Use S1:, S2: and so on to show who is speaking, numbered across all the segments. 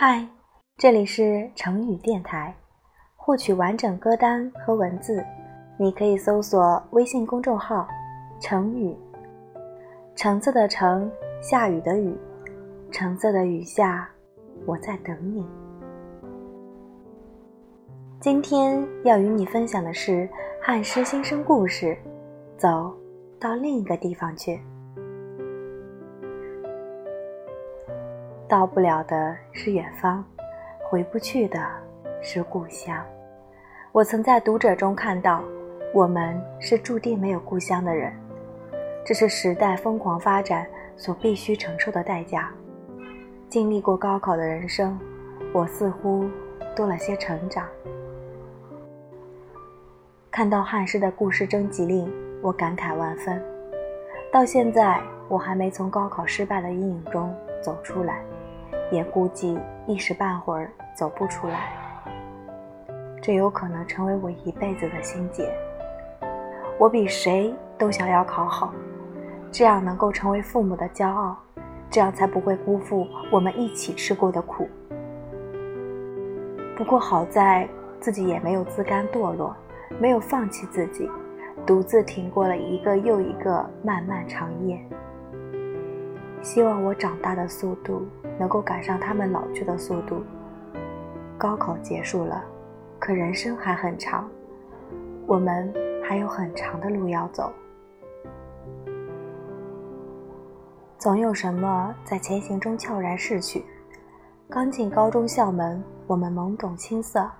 S1: 嗨，这里是成语电台。获取完整歌单和文字，你可以搜索微信公众号“成语”。橙色的橙，下雨的雨，橙色的雨下，我在等你。今天要与你分享的是汉诗新生故事，走到另一个地方去。到不了的是远方，回不去的是故乡。我曾在读者中看到，我们是注定没有故乡的人，这是时代疯狂发展所必须承受的代价。经历过高考的人生，我似乎多了些成长。看到汉诗的故事征集令，我感慨万分。到现在，我还没从高考失败的阴影中走出来。也估计一时半会儿走不出来，这有可能成为我一辈子的心结。我比谁都想要考好，这样能够成为父母的骄傲，这样才不会辜负我们一起吃过的苦。不过好在自己也没有自甘堕落，没有放弃自己，独自挺过了一个又一个漫漫长夜。希望我长大的速度。能够赶上他们老去的速度。高考结束了，可人生还很长，我们还有很长的路要走。总有什么在前行中悄然逝去。刚进高中校门，我们懵懂青涩，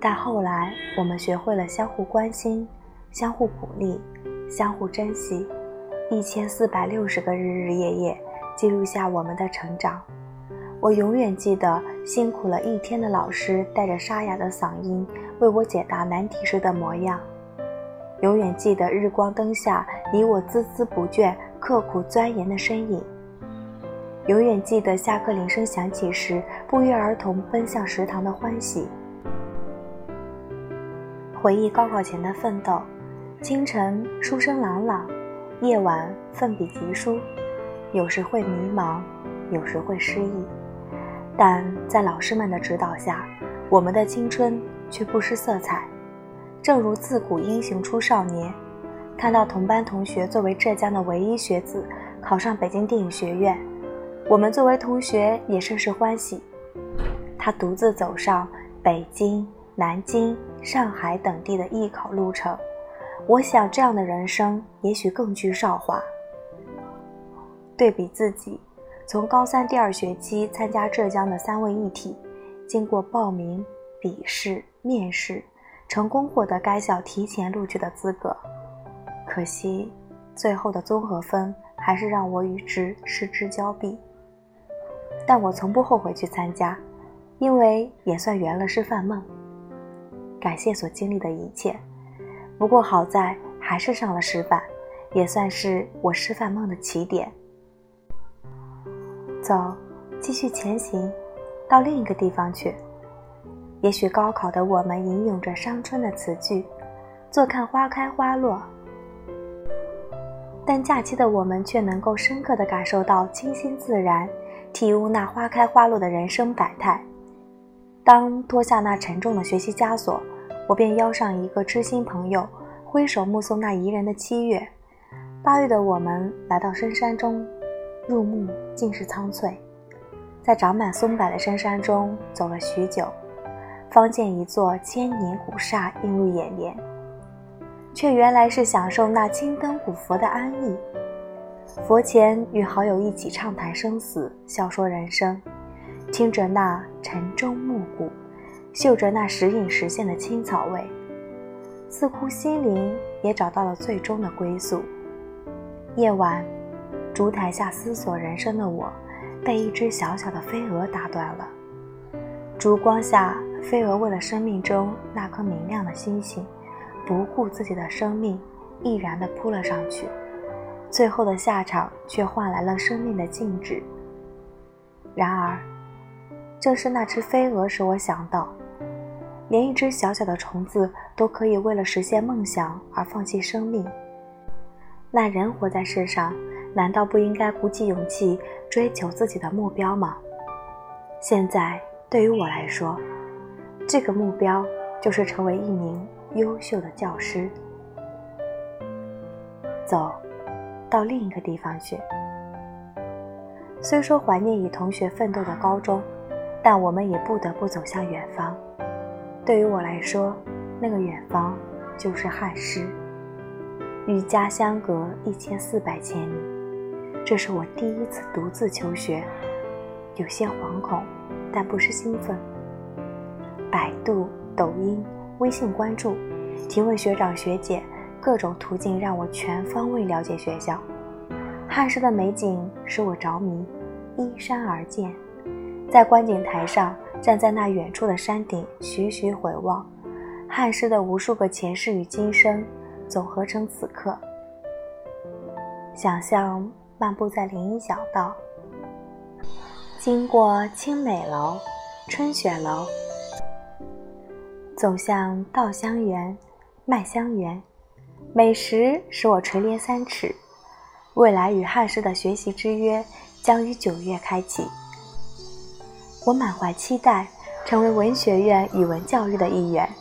S1: 但后来我们学会了相互关心、相互鼓励、相互珍惜。一千四百六十个日日夜夜。记录下我们的成长。我永远记得辛苦了一天的老师带着沙哑的嗓音为我解答难题时的模样，永远记得日光灯下你我孜孜不倦、刻苦钻研的身影，永远记得下课铃声响起时不约而同奔向食堂的欢喜。回忆高考前的奋斗，清晨书声朗朗，夜晚奋笔疾书。有时会迷茫，有时会失意，但在老师们的指导下，我们的青春却不失色彩。正如自古英雄出少年，看到同班同学作为浙江的唯一学子考上北京电影学院，我们作为同学也甚是欢喜。他独自走上北京、南京、上海等地的艺考路程，我想这样的人生也许更具韶华。对比自己，从高三第二学期参加浙江的三位一体，经过报名、笔试、面试，成功获得该校提前录取的资格。可惜，最后的综合分还是让我与之失之交臂。但我从不后悔去参加，因为也算圆了师范梦。感谢所经历的一切，不过好在还是上了师范，也算是我师范梦的起点。走，继续前行，到另一个地方去。也许高考的我们吟咏着伤春的词句，坐看花开花落；但假期的我们却能够深刻地感受到清新自然，体悟那花开花落的人生百态。当脱下那沉重的学习枷锁，我便邀上一个知心朋友，挥手目送那宜人的七月。八月的我们来到深山中。入目尽是苍翠，在长满松柏的深山中走了许久，方见一座千年古刹映入眼帘，却原来是享受那青灯古佛的安逸。佛前与好友一起畅谈生死，笑说人生，听着那晨钟暮鼓，嗅着那时隐时现的青草味，似乎心灵也找到了最终的归宿。夜晚。烛台下思索人生的我，被一只小小的飞蛾打断了。烛光下，飞蛾为了生命中那颗明亮的星星，不顾自己的生命，毅然地扑了上去。最后的下场却换来了生命的静止。然而，正是那只飞蛾使我想到，连一只小小的虫子都可以为了实现梦想而放弃生命。那人活在世上。难道不应该鼓起勇气追求自己的目标吗？现在对于我来说，这个目标就是成为一名优秀的教师。走到另一个地方去。虽说怀念与同学奋斗的高中，但我们也不得不走向远方。对于我来说，那个远方就是汉师，与家相隔一千四百千里。这是我第一次独自求学，有些惶恐，但不失兴奋。百度、抖音、微信关注，提问学长学姐，各种途径让我全方位了解学校。汉师的美景使我着迷，依山而建，在观景台上站在那远处的山顶，徐徐回望，汉师的无数个前世与今生总合成此刻。想象漫步在林荫小道，经过青美楼、春雪楼，走向稻香园、麦香园，美食使我垂涎三尺。未来与汉师的学习之约将于九月开启，我满怀期待，成为文学院语文教育的一员。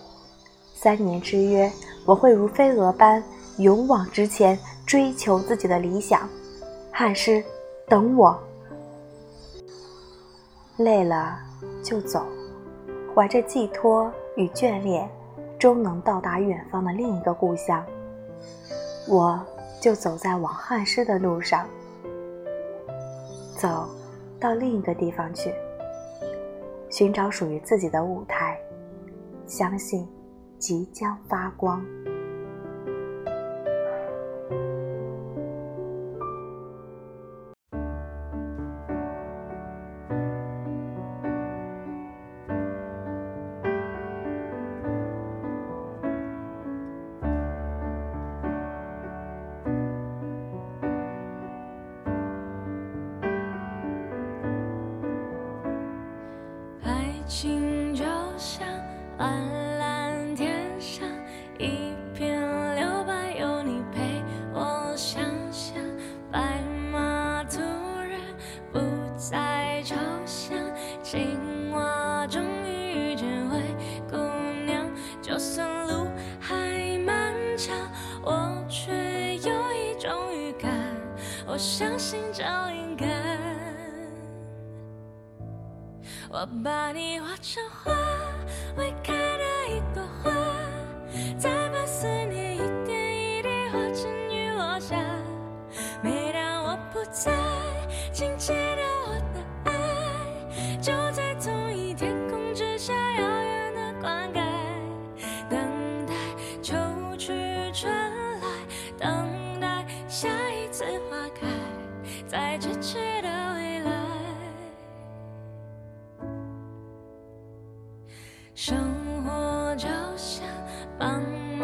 S1: 三年之约，我会如飞蛾般勇往直前，追求自己的理想。汉诗，等我。累了就走，怀着寄托与眷恋，终能到达远方的另一个故乡。我。就走在往汉诗的路上，走到另一个地方去，寻找属于自己的舞台，相信即将发光。
S2: 却有一种预感，我相信找灵感。我把你画成花，未开的一朵花，再把思念一点一滴化成雨落下。每当我不在，请记生活就像茫茫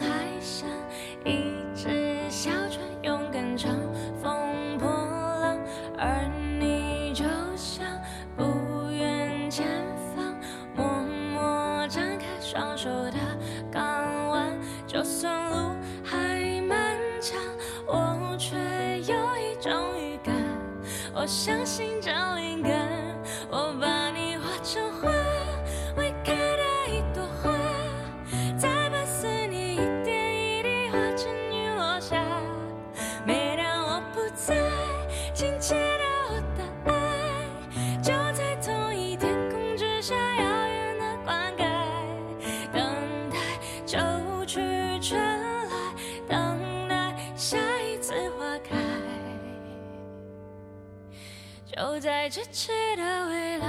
S2: 海上一只小船，勇敢乘风破浪；而你就像不远前方，默默张开双手的港湾。就算路还漫长，我却有一种预感，我相信这灵就在咫尺的未来，